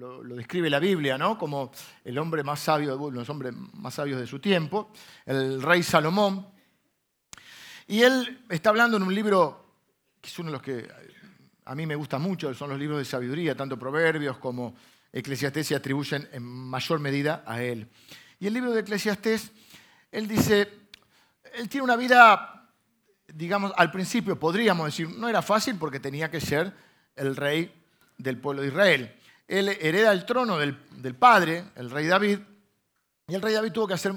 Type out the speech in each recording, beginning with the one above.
lo, describe la Biblia, ¿no? Como el hombre más sabio, de los hombres más sabios de su tiempo, el rey Salomón. Y él está hablando en un libro que es uno de los que a mí me gusta mucho, son los libros de sabiduría, tanto Proverbios como Eclesiastés se atribuyen en mayor medida a él. Y el libro de Eclesiastés, él dice, él tiene una vida, digamos, al principio podríamos decir, no era fácil porque tenía que ser el rey del pueblo de Israel. Él hereda el trono del, padre, el rey David, y el rey David tuvo que hacer,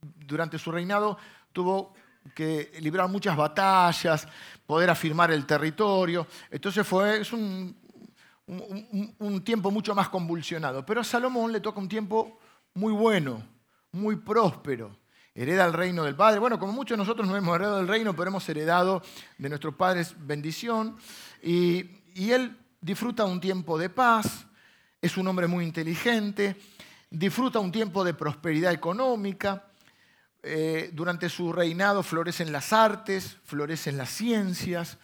durante su reinado, tuvo que librar muchas batallas, poder afirmar el territorio. Entonces fue es un, un, tiempo mucho más convulsionado. Pero a Salomón le toca un tiempo muy bueno, muy próspero. Hereda el reino del Padre. Bueno, como muchos nosotros no hemos heredado el reino, pero hemos heredado de nuestros padres bendición. Y, y él disfruta un tiempo de paz, es un hombre muy inteligente, disfruta un tiempo de prosperidad económica. Eh, durante su reinado florecen las artes, florecen las ciencias.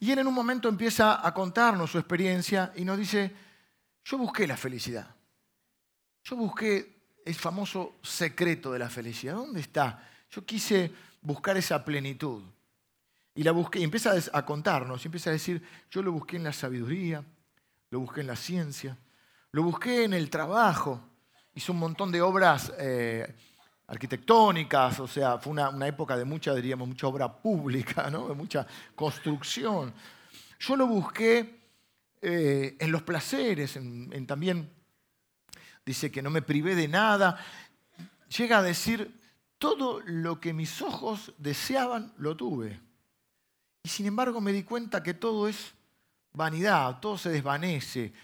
Y él en un momento empieza a contarnos su experiencia y nos dice, yo busqué la felicidad. Yo busqué el famoso secreto de la felicidad. ¿Dónde está? Yo quise buscar esa plenitud. Y la busqué, y empieza a contarnos, y empieza a decir, yo lo busqué en la sabiduría, lo busqué en la ciencia, lo busqué en el trabajo. Hizo un montón de obras eh, arquitectónicas, o sea, fue una, época de mucha, diríamos, mucha obra pública, ¿no? de mucha construcción. Yo lo busqué eh, en los placeres, también dice que no me privé de nada. Llega a decir, todo lo que mis ojos deseaban, lo tuve. Y sin embargo me di cuenta que todo es vanidad, todo se desvanece,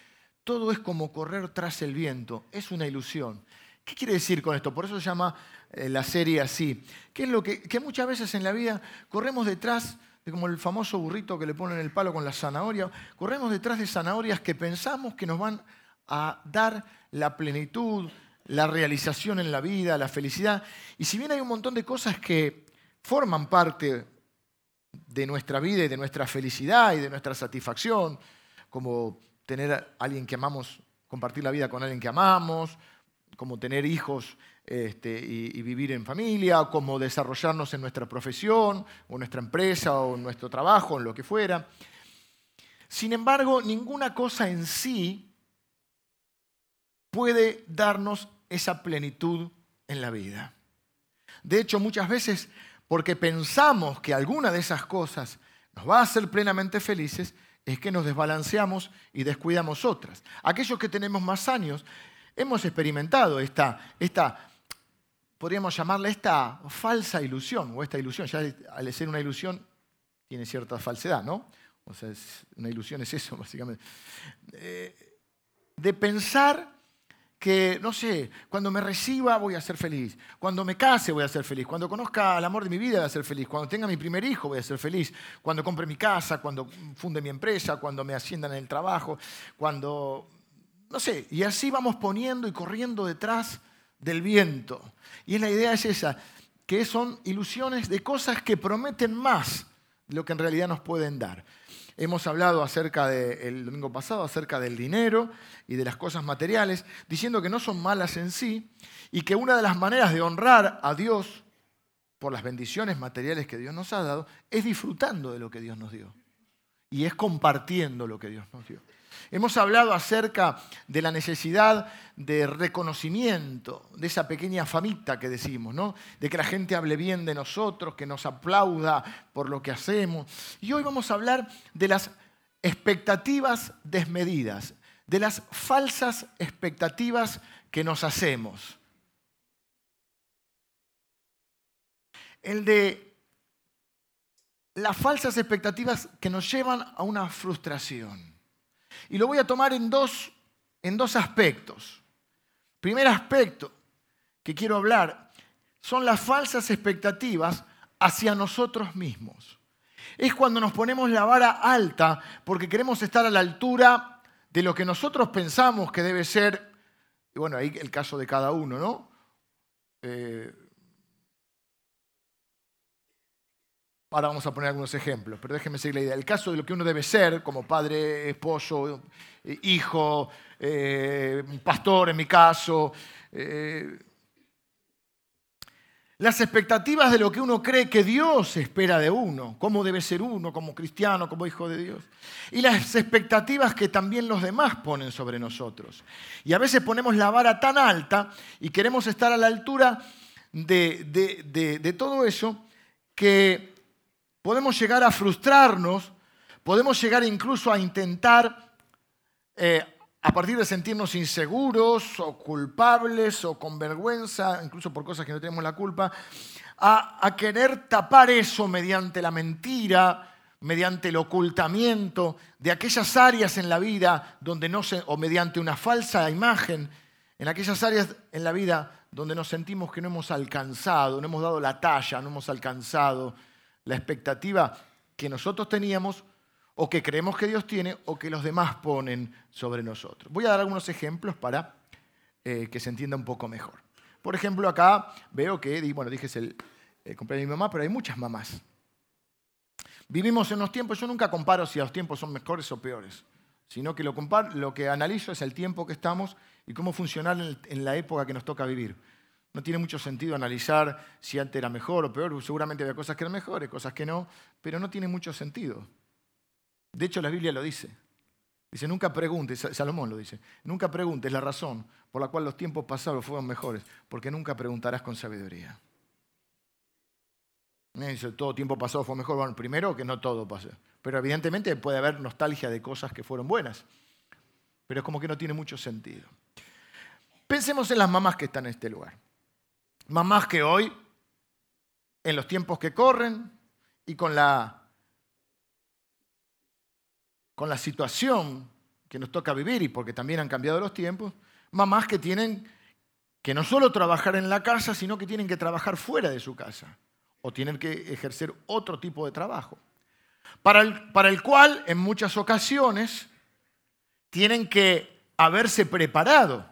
todo es como correr tras el viento, es una ilusión. ¿Qué quiere decir con esto? Por eso se llama eh, la serie así. ¿Qué es lo que, que muchas veces en la vida corremos detrás de como el famoso burrito que le ponen el palo con la zanahoria, corremos detrás de zanahorias que pensamos que nos van a dar la plenitud, la realización en la vida, la felicidad. Y si bien hay un montón de cosas que forman parte de nuestra vida y de nuestra felicidad y de nuestra satisfacción, como tener a alguien que amamos, compartir la vida con alguien que amamos, como tener hijos este, y, vivir en familia, como desarrollarnos en nuestra profesión, o nuestra empresa, o nuestro trabajo, en lo que fuera. Sin embargo, ninguna cosa en sí puede darnos esa plenitud en la vida. De hecho, muchas veces porque pensamos que alguna de esas cosas nos va a hacer plenamente felices, es que nos desbalanceamos y descuidamos otras. Aquellos que tenemos más años hemos experimentado esta, esta podríamos llamarla esta falsa ilusión, o esta ilusión, ya al ser una ilusión tiene cierta falsedad, ¿no? O sea, una ilusión es eso, básicamente. Eh, de pensar que, no sé, cuando me reciba voy a ser feliz, cuando me case voy a ser feliz, cuando conozca al amor de mi vida voy a ser feliz, cuando tenga mi primer hijo voy a ser feliz, cuando compre mi casa, cuando funde mi empresa, cuando me asciendan en el trabajo, cuando, no sé, y así vamos poniendo y corriendo detrás del viento. Y la idea es esa, que son ilusiones de cosas que prometen más de lo que en realidad nos pueden dar. Hemos hablado acerca del domingo pasado acerca del dinero y de las cosas materiales, diciendo que no son malas en sí y que una de las maneras de honrar a Dios por las bendiciones materiales que Dios nos ha dado es disfrutando de lo que Dios nos dio y es compartiendo lo que Dios nos dio. Hemos hablado acerca de la necesidad de reconocimiento, de esa pequeña famita que decimos, ¿no? De que la gente hable bien de nosotros, que nos aplauda por lo que hacemos. Y hoy vamos a hablar de las expectativas desmedidas, de las falsas expectativas que nos hacemos. El de las falsas expectativas que nos llevan a una frustración. Y lo voy a tomar en dos, en dos aspectos. Primer aspecto que quiero hablar son las falsas expectativas hacia nosotros mismos. Es cuando nos ponemos la vara alta porque queremos estar a la altura de lo que nosotros pensamos que debe ser, y bueno, ahí el caso de cada uno, ¿no? Eh, Ahora vamos a poner algunos ejemplos, pero déjenme seguir la idea. El caso de lo que uno debe ser como padre, esposo, eh, hijo, eh, pastor en mi caso. Eh, las expectativas de lo que uno cree que Dios espera de uno, cómo debe ser uno como cristiano, como hijo de Dios. Y las expectativas que también los demás ponen sobre nosotros. Y a veces ponemos la vara tan alta y queremos estar a la altura de todo eso que podemos llegar a frustrarnos, podemos llegar incluso a intentar, eh, a partir de sentirnos inseguros o culpables o con vergüenza, incluso por cosas que no tenemos la culpa, a, querer tapar eso mediante la mentira, mediante el ocultamiento de aquellas áreas en la vida donde no se, o mediante una falsa imagen, en aquellas áreas en la vida donde nos sentimos que no hemos alcanzado, no hemos dado la talla, no hemos alcanzado la expectativa que nosotros teníamos o que creemos que Dios tiene o que los demás ponen sobre nosotros. Voy a dar algunos ejemplos para eh, que se entienda un poco mejor. Por ejemplo, acá veo que, bueno, dije es el, cumpleaños de mi mamá, pero hay muchas mamás. Vivimos en los tiempos, yo nunca comparo si los tiempos son mejores o peores, sino que lo, lo que analizo es el tiempo que estamos y cómo funcionar en la época que nos toca vivir. No tiene mucho sentido analizar si antes era mejor o peor. Seguramente había cosas que eran mejores, cosas que no, pero no tiene mucho sentido. De hecho, la Biblia lo dice. Dice, nunca preguntes, Salomón lo dice, nunca preguntes la razón por la cual los tiempos pasados fueron mejores, porque nunca preguntarás con sabiduría. Dice, todo tiempo pasado fue mejor. Bueno, primero que no todo pasó, pero evidentemente puede haber nostalgia de cosas que fueron buenas, pero es como que no tiene mucho sentido. Pensemos en las mamás que están en este lugar mamás que hoy, en los tiempos que corren y con la, con la situación que nos toca vivir y porque también han cambiado los tiempos, mamás que tienen que no solo trabajar en la casa, sino que tienen que trabajar fuera de su casa o tienen que ejercer otro tipo de trabajo, para el, para el cual en muchas ocasiones tienen que haberse preparado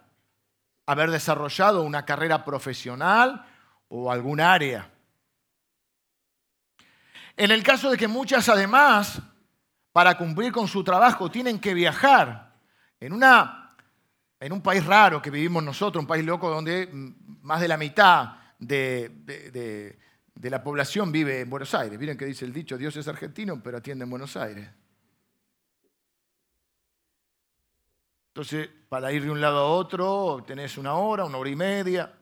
haber desarrollado una carrera profesional o algún área. En el caso de que muchas además, para cumplir con su trabajo, tienen que viajar en, una, en un país raro que vivimos nosotros, un país loco donde más de la mitad de, de la población vive en Buenos Aires. Miren que dice el dicho, Dios es argentino, pero atiende en Buenos Aires. Entonces, para ir de un lado a otro, tenés una hora, una hora y media.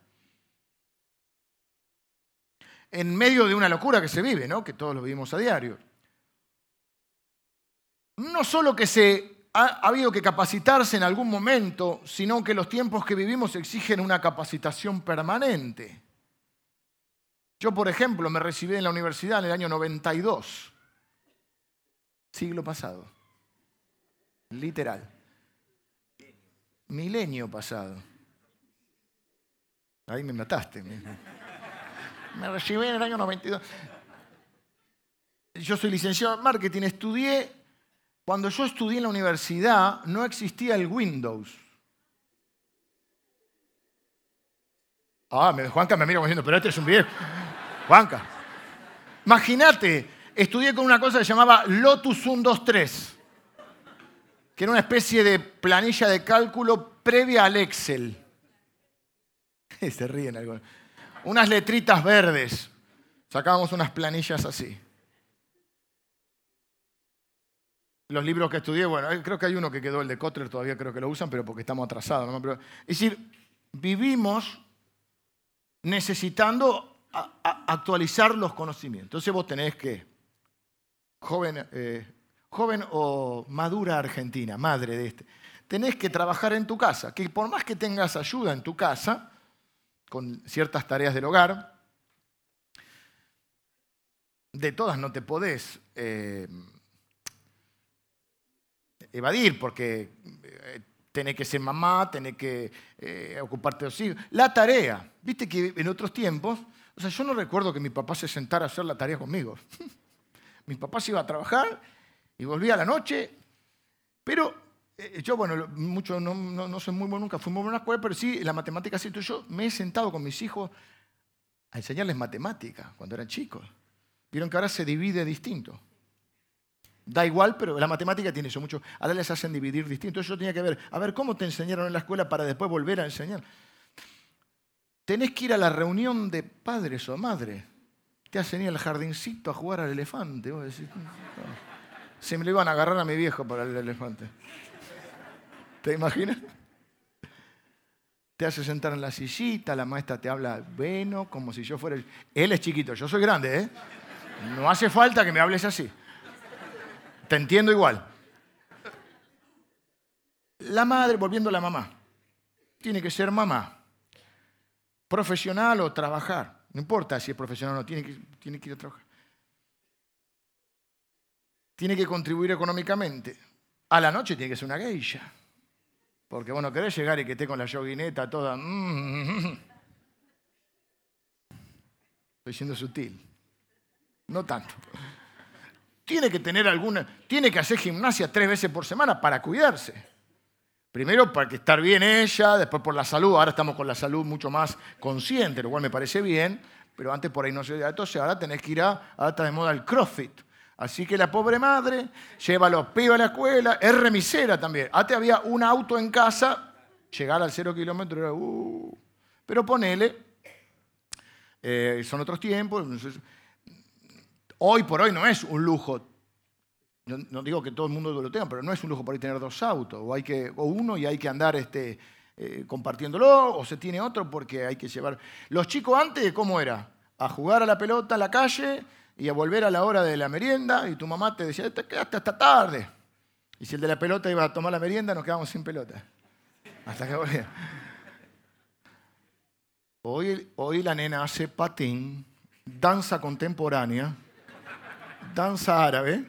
En medio de una locura que se vive, ¿no? Que todos lo vivimos a diario. No solo que se ha, ha habido que capacitarse en algún momento, sino que los tiempos que vivimos exigen una capacitación permanente. Yo, por ejemplo, me recibí en la universidad en el año 92, siglo pasado, literal milenio pasado. Ahí me mataste. Me recibí en el año 92. Yo soy licenciado en marketing, estudié, cuando yo estudié en la universidad no existía el Windows. Ah, Juanca me mira como diciendo, pero este es un viejo. Juanca. Imagínate, estudié con una cosa que se llamaba Lotus 123 que era una especie de planilla de cálculo previa al Excel. Se ríen algunos. Unas letritas verdes. Sacábamos unas planillas así. Los libros que estudié, bueno, creo que hay uno que quedó, el de Kotler, todavía creo que lo usan, pero porque estamos atrasados. es decir, vivimos necesitando actualizar los conocimientos. Entonces vos tenés que, joven, eh, joven o madura argentina, madre de este, tenés que trabajar en tu casa, que por más que tengas ayuda en tu casa, con ciertas tareas del hogar, de todas no te podés eh, evadir, porque eh, tenés que ser mamá, tenés que eh, ocuparte de los hijos. La tarea, viste que en otros tiempos, o sea, yo no recuerdo que mi papá se sentara a hacer la tarea conmigo. mi papá se iba a trabajar y volví a la noche. Pero eh, yo, bueno, mucho, no, no, soy muy bueno, nunca fui muy bueno en la escuela, pero sí, la matemática sí. Yo me he sentado con mis hijos a enseñarles matemática cuando eran chicos. Vieron que ahora se divide distinto. Da igual, pero la matemática tiene eso mucho. Ahora les hacen dividir distinto. Eso tenía que ver, a ver, ¿cómo te enseñaron en la escuela para después volver a enseñar? Tenés que ir a la reunión de padres o madres. Te hacen ir al jardincito a jugar al elefante. Se me lo iban a agarrar a mi viejo para el elefante. ¿Te imaginas? Te hace sentar en la sillita, la maestra te habla bueno, como si yo fuera... Él es chiquito, yo soy grande, ¿eh? No hace falta que me hables así. Te entiendo igual. La madre, volviendo a la mamá, tiene que ser mamá. Profesional o trabajar. No importa si es profesional o no, tiene que, tiene que ir a trabajar. Tiene que contribuir económicamente. A la noche tiene que ser una geisha. Porque bueno, querés llegar y que esté con la yoguineta toda. Mm. Estoy siendo sutil. No tanto tiene que tener alguna, tiene que hacer gimnasia tres veces por semana para cuidarse. Primero para que estar bien ella, después por la salud, ahora estamos con la salud mucho más consciente, lo cual me parece bien, pero antes por ahí no se entonces ahora tenés que ir a, ahora está de moda el CrossFit. Así que la pobre madre lleva a los pibes a la escuela, es remisera también. Antes había un auto en casa, llegar al cero kilómetro era, uh, pero ponele, eh, son otros tiempos, Hoy por hoy no es un lujo. No, digo que todo el mundo lo tenga, pero no es un lujo por ahí tener dos autos, o, hay que, o uno y hay que andar este, eh, compartiéndolo, o se tiene otro porque hay que llevar. Los chicos antes, ¿cómo era? A jugar a la pelota a la calle y a volver a la hora de la merienda, y tu mamá te decía, te quedaste hasta tarde. Y si el de la pelota iba a tomar la merienda, nos quedamos sin pelota. Hasta que volvía. Hoy, hoy la nena hace patín, danza contemporánea danza árabe.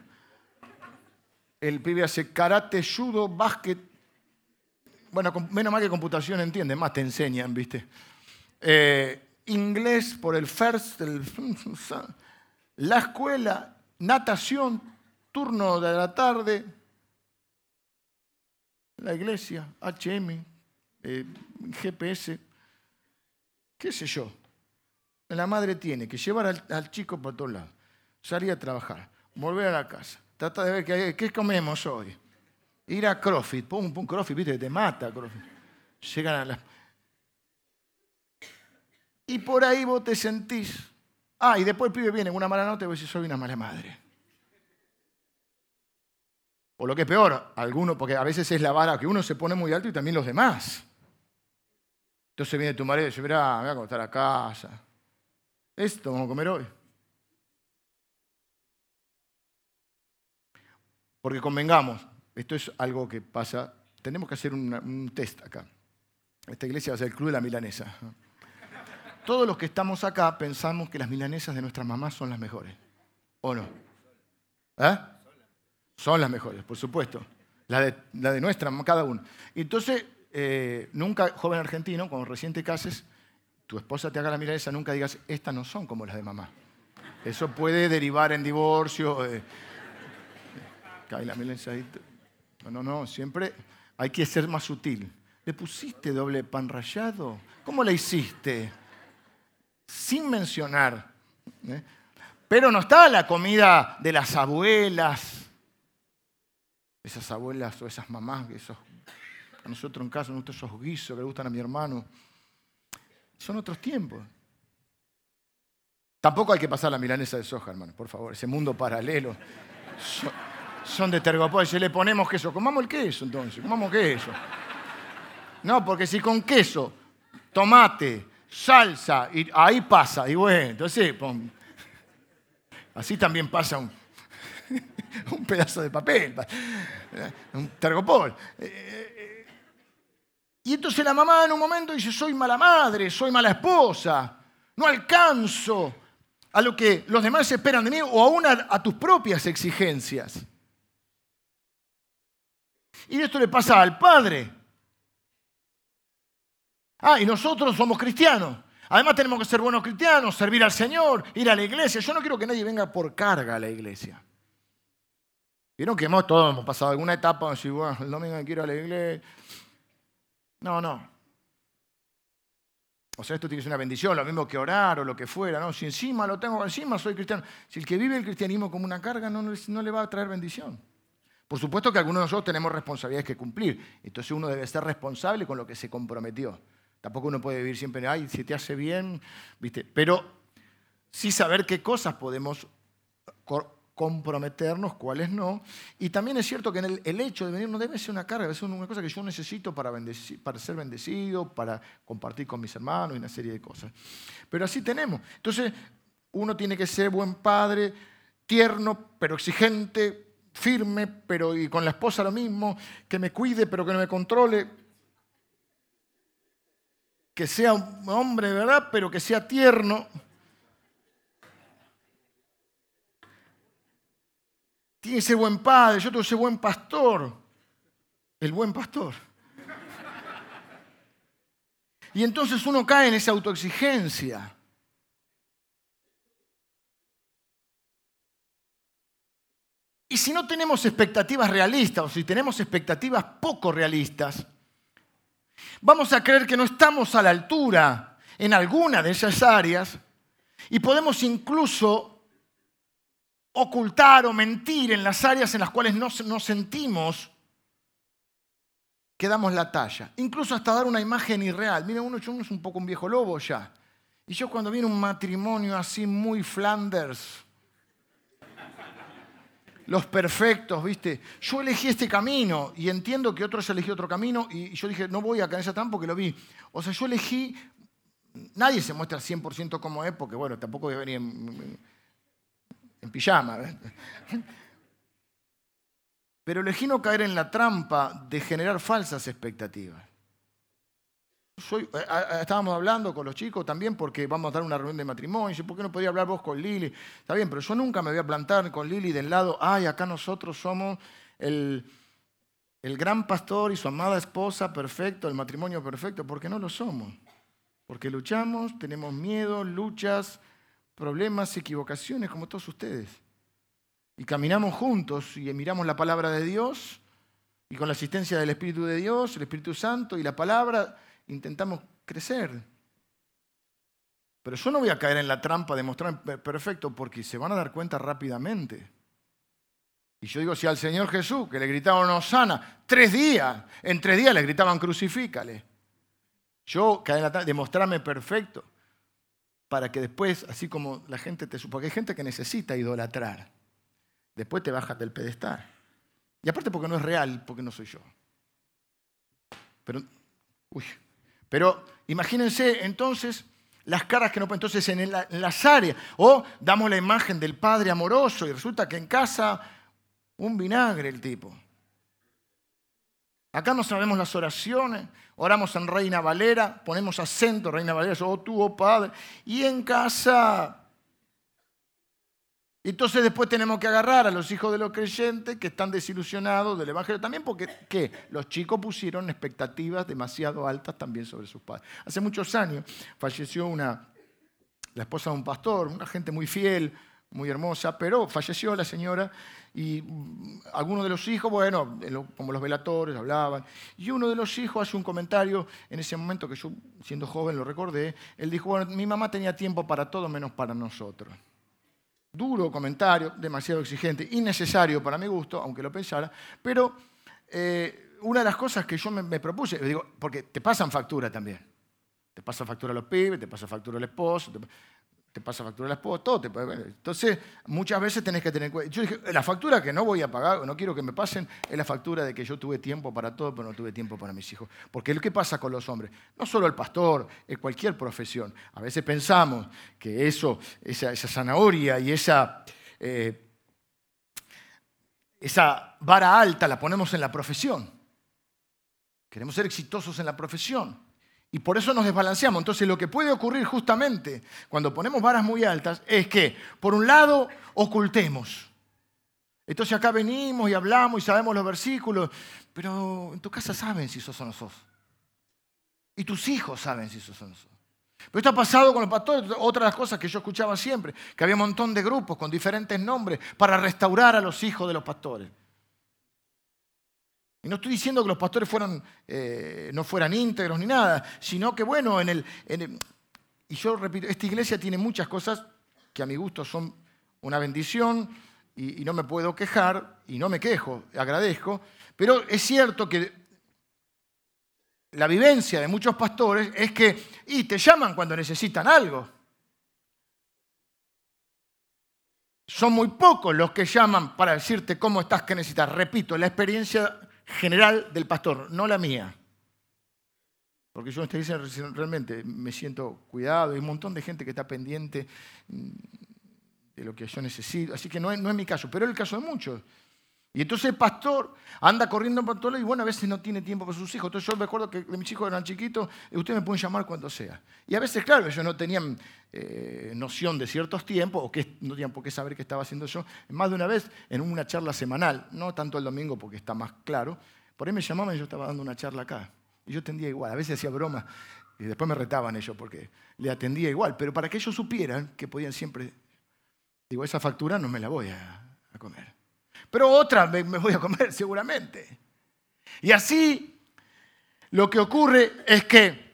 El pibe hace karate, judo, básquet. Bueno, menos mal que computación entiende, más te enseñan, ¿viste? Eh, inglés por el first, la escuela, natación, turno de la tarde, la iglesia, HM, eh, GPS, qué sé yo. La madre tiene que llevar al, chico por todos lados salir a trabajar, volver a la casa, trata de ver qué, comemos hoy. Ir a CrossFit, pum, pum, CrossFit, viste, te mata CrossFit. Llegan a las... Y por ahí vos te sentís... Ah, y después el pibe viene en una mala nota y vos decís, soy una mala madre. O lo que es peor, alguno, porque a veces es la vara que uno se pone muy alto y también los demás. Entonces viene tu marido y dice, mirá, me voy a acostar a casa. Esto vamos a comer hoy. Porque convengamos, esto es algo que pasa, tenemos que hacer un, test acá. Esta iglesia va a ser el club de la milanesa. Todos los que estamos acá pensamos que las milanesas de nuestras mamás son las mejores. ¿O no? ¿Eh? Son las mejores, por supuesto. La de, la nuestra, cada uno. Entonces, eh, nunca, joven argentino, cuando recién te cases, tu esposa te haga la milanesa, nunca digas, estas no son como las de mamá. Eso puede derivar en divorcio. Eh, cae la No, no, no, siempre hay que ser más sutil. ¿Le pusiste doble pan rallado? ¿Cómo le hiciste? Sin mencionar. ¿eh? Pero no está la comida de las abuelas. Esas abuelas o esas mamás, esos, a nosotros en casa, nosotros esos guisos que le gustan a mi hermano. Son otros tiempos. Tampoco hay que pasar la milanesa de soja, hermano, por favor, ese mundo paralelo son de Tergopol. Si le ponemos queso, comamos el queso entonces, comamos queso. No, porque si con queso, tomate, salsa, y ahí pasa, y bueno, entonces, así también pasa un, un pedazo de papel, un tergopol. Y entonces la mamá en un momento dice, soy mala madre, soy mala esposa, no alcanzo a lo que los demás esperan de mí o aún a tus propias exigencias. Y esto le pasa al Padre. Ah, y nosotros somos cristianos. Además tenemos que ser buenos cristianos, servir al Señor, ir a la iglesia. Yo no quiero que nadie venga por carga a la iglesia. Vieron que hemos, todos hemos pasado alguna etapa donde bueno, el domingo quiero ir a la iglesia. No, no. o sea, esto tiene que ser una bendición, lo mismo que orar o lo que fuera, ¿no? Si encima lo tengo encima, soy cristiano. Si el que vive el cristianismo como una carga no, no le va a traer bendición. Por supuesto que algunos de nosotros tenemos responsabilidades que cumplir. Entonces uno debe ser responsable con lo que se comprometió. Tampoco uno puede vivir siempre, ay, si te hace bien, ¿viste? Pero sí saber qué cosas podemos comprometernos, cuáles no. Y también es cierto que el, hecho de venir no debe ser una carga, ser una cosa que yo necesito para, para ser bendecido, para compartir con mis hermanos y una serie de cosas. Pero así tenemos. Entonces, uno tiene que ser buen padre, tierno, pero exigente, firme, pero y con la esposa lo mismo, que me cuide, pero que no me controle. Que sea un hombre, ¿verdad? Pero que sea tierno. tiene ese buen padre, yo tengo ese buen pastor, el buen pastor. Y entonces uno cae en esa autoexigencia. Y si no tenemos expectativas realistas o si tenemos expectativas poco realistas, vamos a creer que no estamos a la altura en alguna de esas áreas y podemos incluso ocultar o mentir en las áreas en las cuales no nos sentimos que damos la talla. Incluso hasta dar una imagen irreal. Mira, uno, uno es un poco un viejo lobo ya. Y yo cuando viene un matrimonio así muy Flanders, los perfectos, ¿viste? Yo elegí este camino y entiendo que otros elegí otro camino y yo dije, no voy a caer en porque lo vi. O sea, yo elegí, nadie se muestra al 100% como es, porque bueno, tampoco voy a venir en, en pijama. Pero elegí no caer en la trampa de generar falsas expectativas. Eh, estábamos hablando con los chicos también porque vamos a dar una reunión de matrimonio. Y ¿por qué no podía hablar vos con Lili? Está bien, pero yo nunca me voy a plantar con Lili del lado, ay, acá nosotros somos el, el gran pastor y su amada esposa perfecto, el matrimonio perfecto, porque no lo somos. Porque luchamos, tenemos miedo, luchas, problemas, equivocaciones, como todos ustedes. Y caminamos juntos y miramos la palabra de Dios y con la asistencia del Espíritu de Dios, el Espíritu Santo y la palabra, intentamos crecer. Pero yo no voy a caer en la trampa de mostrarme perfecto porque se van a dar cuenta rápidamente. Y yo digo, si al Señor Jesús, que le gritaban sana tres días, en tres días le gritaban crucifícale. Yo caer en la trampa de mostrarme perfecto para que después, así como la gente te... Porque hay gente que necesita idolatrar. Después te bajas del pedestal. Y aparte porque no es real, porque no soy yo. Pero, uy, pero imagínense entonces las caras que no pueden. Entonces en, las áreas, o damos la imagen del padre amoroso y resulta que en casa un vinagre el tipo. Acá no sabemos las oraciones, oramos en Reina Valera, ponemos acento, Reina Valera, oh tú, oh Padre, y en casa. Entonces después tenemos que agarrar a los hijos de los creyentes que están desilusionados del Evangelio también porque ¿qué? los chicos pusieron expectativas demasiado altas también sobre sus padres. Hace muchos años falleció una, la esposa de un pastor, una gente muy fiel, muy hermosa, pero falleció la señora y mm, algunos de los hijos, bueno, como los velatores hablaban, y uno de los hijos hace un comentario en ese momento que yo, siendo joven, lo recordé, él dijo, bueno, mi mamá tenía tiempo para todo menos para nosotros. Duro comentario, demasiado exigente, innecesario para mi gusto, aunque lo pensara, pero eh, una de las cosas que yo me, propuse, digo, porque te pasan factura también. Te pasa factura a los pibes, te pasa factura al esposo te pasa factura la esposa, todo te. Entonces, muchas veces tenés que tener cuenta. Yo dije, la factura que no voy a pagar, no quiero que me pasen, es la factura de que yo tuve tiempo para todo, pero no tuve tiempo para mis hijos. Porque lo que pasa con los hombres, no solo el pastor, en cualquier profesión, a veces pensamos que eso, esa, zanahoria y esa, eh, esa vara alta la ponemos en la profesión. Queremos ser exitosos en la profesión. Y por eso nos desbalanceamos. Entonces lo que puede ocurrir justamente cuando ponemos varas muy altas es que, por un lado, ocultemos. Entonces acá venimos y hablamos y sabemos los versículos, pero en tu casa saben si sos o no sos. Y tus hijos saben si sos o no sos. Pero esto ha pasado con los pastores, otra de las cosas que yo escuchaba siempre, que había un montón de grupos con diferentes nombres para restaurar a los hijos de los pastores. Y no estoy diciendo que los pastores eh, no fueran íntegros ni nada, sino que bueno, en el, y yo repito, esta iglesia tiene muchas cosas que a mi gusto son una bendición y, y no me puedo quejar y no me quejo, agradezco, pero es cierto que la vivencia de muchos pastores es que y te llaman cuando necesitan algo. Son muy pocos los que llaman para decirte cómo estás, que necesitas. Repito, la experiencia general del pastor, no la mía. Porque yo en esta iglesia realmente me siento cuidado, hay un montón de gente que está pendiente mm, de lo que yo necesito. Así que no es, no es mi caso, pero es el caso de muchos. Y entonces el pastor anda corriendo por todo y bueno, a veces no tiene tiempo para sus hijos. Entonces yo me acuerdo que mis hijos eran chiquitos, y ustedes me pueden llamar cuando sea. Y a veces, claro, ellos no tenían eh, noción de ciertos tiempos, o que no tenían por qué saber qué estaba haciendo yo. Más de una vez, en una charla semanal, no tanto el domingo porque está más claro, por ahí me llamaban y yo estaba dando una charla acá. Y yo atendía igual, a veces hacía broma y después me retaban ellos porque le atendía igual, pero para que ellos supieran que podían siempre, digo, esa factura no me la voy a comer pero otra me, voy a comer seguramente. Y así lo que ocurre es que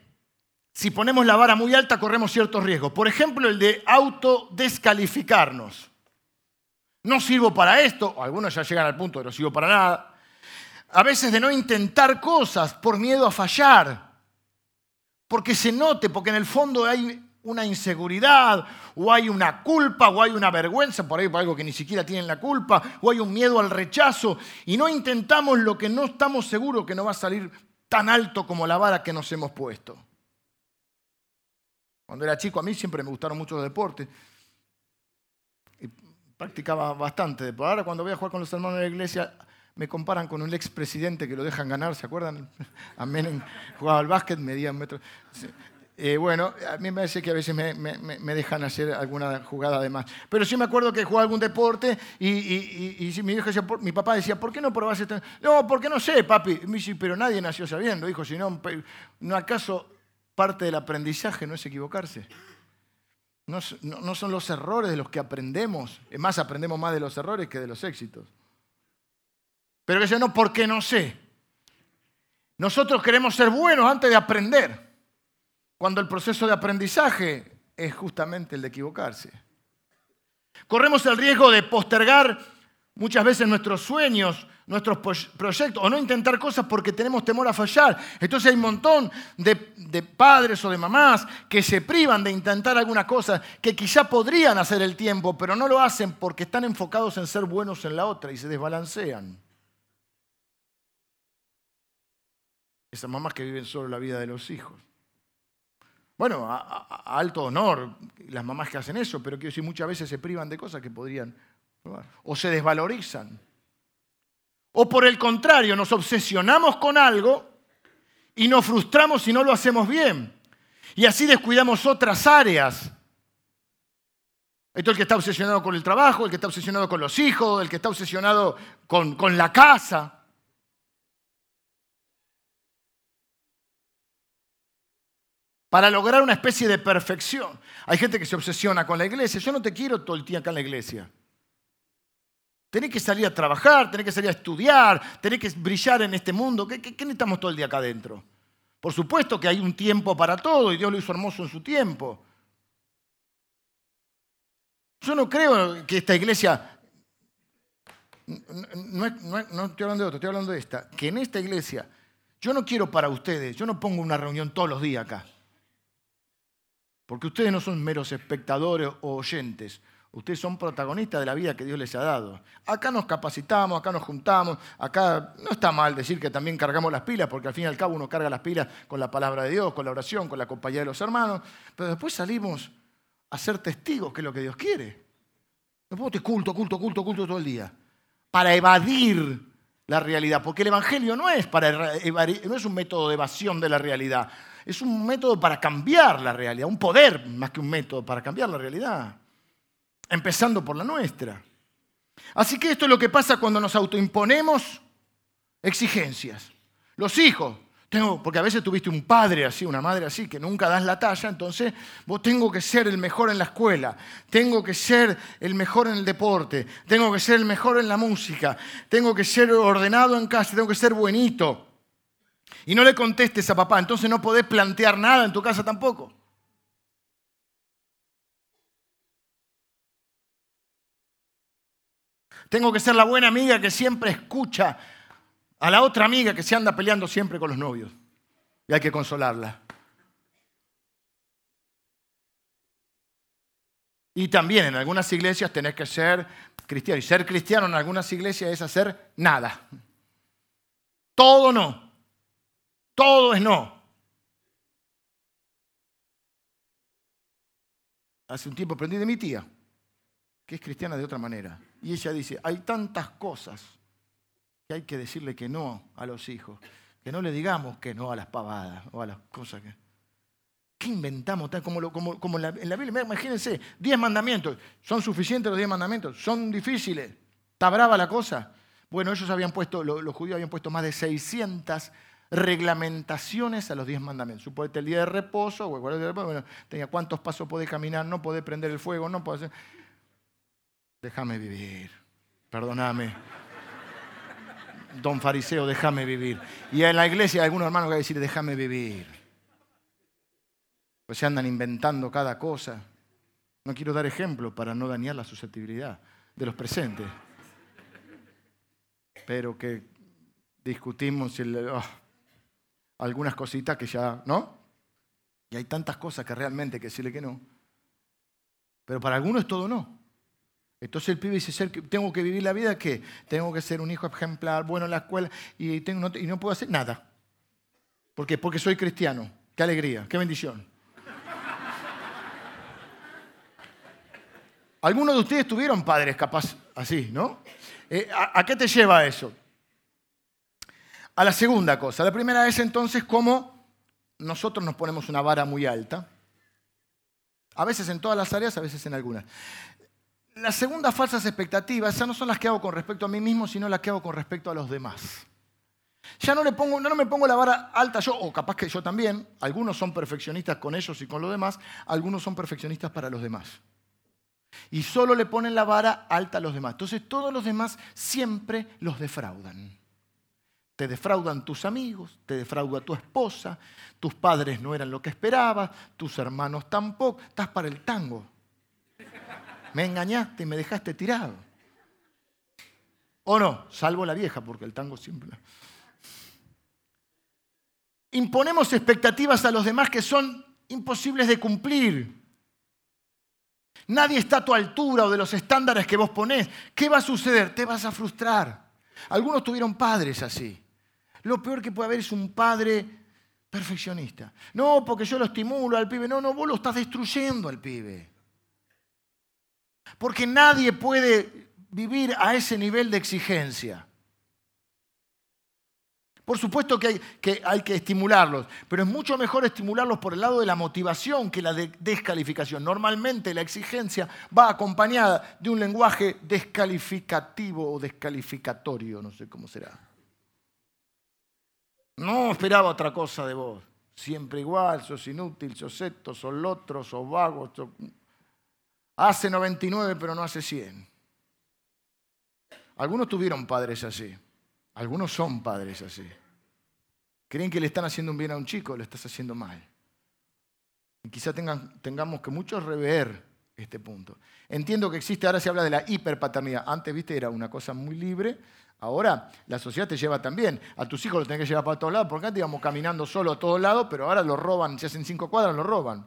si ponemos la vara muy alta corremos ciertos riesgos. Por ejemplo, el de autodescalificarnos. No sirvo para esto, algunos ya llegan al punto de no sirvo para nada. A veces de no intentar cosas por miedo a fallar, porque se note, porque en el fondo hay una inseguridad, o hay una culpa, o hay una vergüenza por ahí por algo que ni siquiera tienen la culpa, o hay un miedo al rechazo, y no intentamos lo que no estamos seguros que no va a salir tan alto como la vara que nos hemos puesto. Cuando era chico a mí siempre me gustaron mucho los deportes. Y practicaba bastante. Ahora cuando voy a jugar con los hermanos de la iglesia me comparan con un expresidente que lo dejan ganar, ¿se acuerdan? Amén, jugaba al básquet, medía un metro. Eh, bueno, a mí me parece que a veces me, dejan hacer alguna jugada de más. Pero sí me acuerdo que jugaba algún deporte y, mi, mi, papá decía, ¿por qué no probás esto? No, porque no sé, papi. me dice, pero nadie nació sabiendo, hijo, si no, ¿no acaso parte del aprendizaje no es equivocarse? No, no son los errores de los que aprendemos. Es más, aprendemos más de los errores que de los éxitos. Pero que yo no, porque no sé. Nosotros queremos ser buenos antes de aprender cuando el proceso de aprendizaje es justamente el de equivocarse. Corremos el riesgo de postergar muchas veces nuestros sueños, nuestros proyectos, o no intentar cosas porque tenemos temor a fallar. Entonces hay un montón de, padres o de mamás que se privan de intentar alguna cosa que quizá podrían hacer el tiempo, pero no lo hacen porque están enfocados en ser buenos en la otra y se desbalancean. Esas mamás que viven solo la vida de los hijos. Bueno, a, alto honor las mamás que hacen eso, pero quiero decir, muchas veces se privan de cosas que podrían probar. O se desvalorizan. O por el contrario, nos obsesionamos con algo y nos frustramos si no lo hacemos bien. Y así descuidamos otras áreas. Esto es el que está obsesionado con el trabajo, el que está obsesionado con los hijos, el que está obsesionado con, con la casa. Para lograr una especie de perfección. Hay gente que se obsesiona con la iglesia. Yo no te quiero todo el día acá en la iglesia. Tenés que salir a trabajar, tenés que salir a estudiar, tenés que brillar en este mundo. ¿Qué, necesitamos todo el día acá adentro? Por supuesto que hay un tiempo para todo y Dios lo hizo hermoso en su tiempo. Yo no creo que esta iglesia, no, estoy hablando de otra, estoy hablando de esta, que en esta iglesia, yo no quiero para ustedes, yo no pongo una reunión todos los días acá. Porque ustedes no son meros espectadores o oyentes. Ustedes son protagonistas de la vida que Dios les ha dado. Acá nos capacitamos, acá nos juntamos, acá no está mal decir que también cargamos las pilas, porque al fin y al cabo uno carga las pilas con la palabra de Dios, con la oración, con la compañía de los hermanos, pero después salimos a ser testigos, que es lo que Dios quiere. No podemos culto, culto, culto, culto todo el día, para evadir la realidad, porque el Evangelio no es, para no es un método de evasión de la realidad es un método para cambiar la realidad, un poder más que un método para cambiar la realidad, empezando por la nuestra. Así que esto es lo que pasa cuando nos autoimponemos exigencias. Los hijos tengo, porque a veces tuviste un padre así, una madre así, que nunca das la talla, entonces vos tengo que ser el mejor en la escuela, tengo que ser el mejor en el deporte, tengo que ser el mejor en la música, tengo que ser ordenado en casa, tengo que ser buenito. Y no le contestes a papá, entonces no podés plantear nada en tu casa tampoco. Tengo que ser la buena amiga que siempre escucha a la otra amiga que se anda peleando siempre con los novios. Y hay que consolarla. Y también en algunas iglesias tenés que ser cristiano. Y ser cristiano en algunas iglesias es hacer nada. Todo no. Todo es no. Hace un tiempo aprendí de mi tía, que es cristiana de otra manera. Y ella dice, hay tantas cosas que hay que decirle que no a los hijos, que no le digamos que no a las pavadas o a las cosas que... ¿Qué inventamos? Como, como, en, la, Biblia, imagínense, diez mandamientos. ¿Son suficientes los diez mandamientos? ¿Son difíciles? ¿Está brava la cosa? Bueno, ellos habían puesto, los, judíos habían puesto más de 600 reglamentaciones a los diez mandamientos. Suponete el día de reposo, tenía cuántos pasos puede caminar, no puede prender el fuego, no hacer... Déjame vivir, perdóname don fariseo, déjame vivir. Y en la iglesia hay algunos hermanos que van a decir, déjame vivir. Pues se andan inventando cada cosa. No quiero dar ejemplo para no dañar la susceptibilidad de los presentes. Pero que discutimos oh, algunas cositas que ya, ¿no? Y hay tantas cosas que realmente hay que decirle que no. Pero para algunos es todo no. Entonces el pibe dice, tengo que vivir la vida que tengo que ser un hijo ejemplar, bueno en la escuela y, no, puedo hacer nada. ¿Por qué? Porque soy cristiano. Qué alegría, qué bendición. Algunos de ustedes tuvieron padres capaz así, ¿no? Eh, ¿a, qué te lleva eso? A la segunda cosa. La primera es entonces cómo nosotros nos ponemos una vara muy alta. A veces en todas las áreas, a veces en algunas. Las segundas falsas expectativas, esas no son las que hago con respecto a mí mismo, sino las que hago con respecto a los demás. Ya no, le pongo, no me pongo la vara alta yo, o capaz que yo también, algunos son perfeccionistas con ellos y con los demás, algunos son perfeccionistas para los demás. Y solo le ponen la vara alta a los demás. Entonces todos los demás siempre los defraudan. Te defraudan tus amigos, te defrauda tu esposa, tus padres no eran lo que esperabas, tus hermanos tampoco, estás para el tango me engañaste y me dejaste tirado. ¿O no? Salvo la vieja, porque el tango siempre... Imponemos expectativas a los demás que son imposibles de cumplir. Nadie está a tu altura o de los estándares que vos ponés. ¿Qué va a suceder? Te vas a frustrar. Algunos tuvieron padres así. Lo peor que puede haber es un padre perfeccionista. No, porque yo lo estimulo al pibe. No, no, vos lo estás destruyendo al pibe. Porque nadie puede vivir a ese nivel de exigencia. Por supuesto que hay, que estimularlos, pero es mucho mejor estimularlos por el lado de la motivación que la de descalificación. Normalmente la exigencia va acompañada de un lenguaje descalificativo o descalificatorio, no sé cómo será. No esperaba otra cosa de vos. Siempre igual, sos inútil, sos esto, sos lo otro, sos vago. Sos... Hace 99, pero no hace 100. Algunos tuvieron padres así. Algunos son padres así. Creen que le están haciendo un bien a un chico, le estás haciendo mal. Y quizá tengamos que muchos rever este punto. Entiendo que existe, ahora se habla de la hiperpaternidad. Antes, viste, era una cosa muy libre. Ahora la sociedad te lleva también. A tus hijos los tenés que llevar para todos lados, porque antes íbamos caminando solo a todos lados, pero ahora lo roban, si hacen cinco cuadras, lo roban.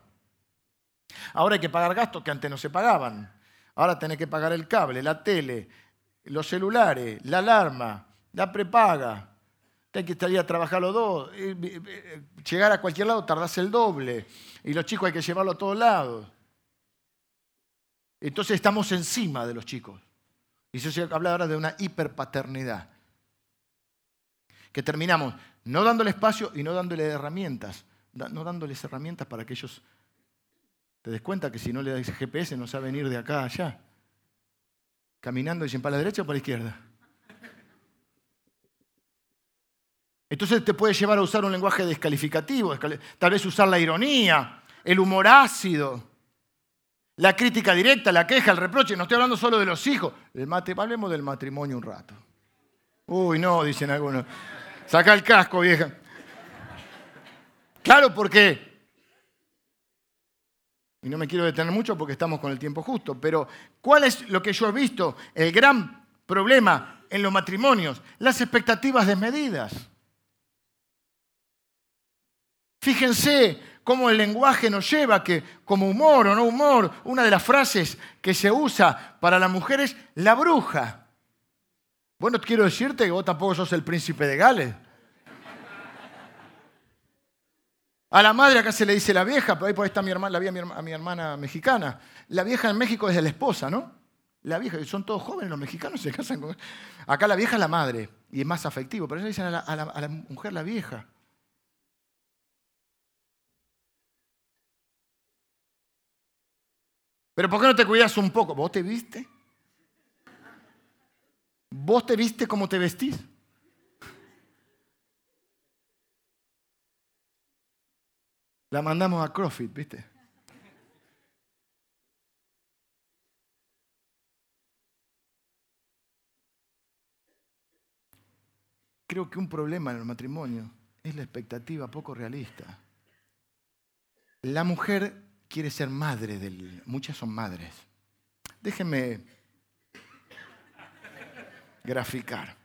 Ahora hay que pagar gastos que antes no se pagaban. Ahora tenés que pagar el cable, la tele, los celulares, la alarma, la prepaga. Tenés que salir a trabajar los dos. Eh, eh, eh, llegar a cualquier lado tardás el doble. Y los chicos hay que llevarlo a todos lados. Entonces estamos encima de los chicos. Y se habla ahora de una hiperpaternidad. Que terminamos no dándole espacio y no dándole herramientas. No dándoles herramientas para que ellos ¿Te des cuenta que si no le das GPS no sabe venir de acá a allá? Caminando, dicen para la derecha o para la izquierda. Entonces te puede llevar a usar un lenguaje descalificativo, tal vez usar la ironía, el humor ácido, la crítica directa, la queja, el reproche. No estoy hablando solo de los hijos. El mate, hablemos del matrimonio un rato. Uy, no, dicen algunos. Saca el casco, vieja. Claro, porque, y no me quiero detener mucho porque estamos con el tiempo justo, pero ¿cuál es lo que yo he visto? El gran problema en los matrimonios, las expectativas desmedidas. Fíjense cómo el lenguaje nos lleva que como humor o no humor, una de las frases que se usa para las mujeres es la bruja. Bueno, quiero decirte que vos tampoco sos el príncipe de Gales. A la madre acá se le dice la vieja, pero ahí por está mi hermana, la vi a mi, hermana mexicana. La vieja en México es la esposa, ¿no? La vieja, son todos jóvenes, los mexicanos se casan con... Acá la vieja es la madre y es más afectivo, pero ellos dicen a la, mujer la vieja. Pero ¿por qué no te cuidas un poco? ¿Vos te viste? ¿Vos te viste como te vestís? La mandamos a CrossFit, ¿viste? Creo que un problema en el matrimonio es la expectativa poco realista. La mujer quiere ser madre del... Muchas son madres. Déjenme graficar.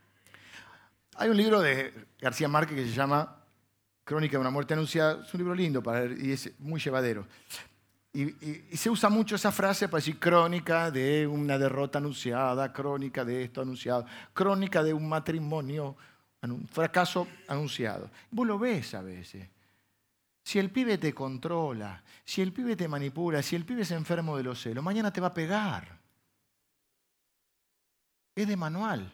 Hay un libro de García Márquez que se llama Crónica de una muerte anunciada, es un libro lindo para leer y es muy llevadero. Y, se usa mucho esa frase para decir crónica de una derrota anunciada, crónica de esto anunciado, crónica de un matrimonio, un fracaso anunciado. Vos lo ves a veces. Si el pibe te controla, si el pibe te manipula, si el pibe es enfermo de los celos, mañana te va a pegar. Es de manual.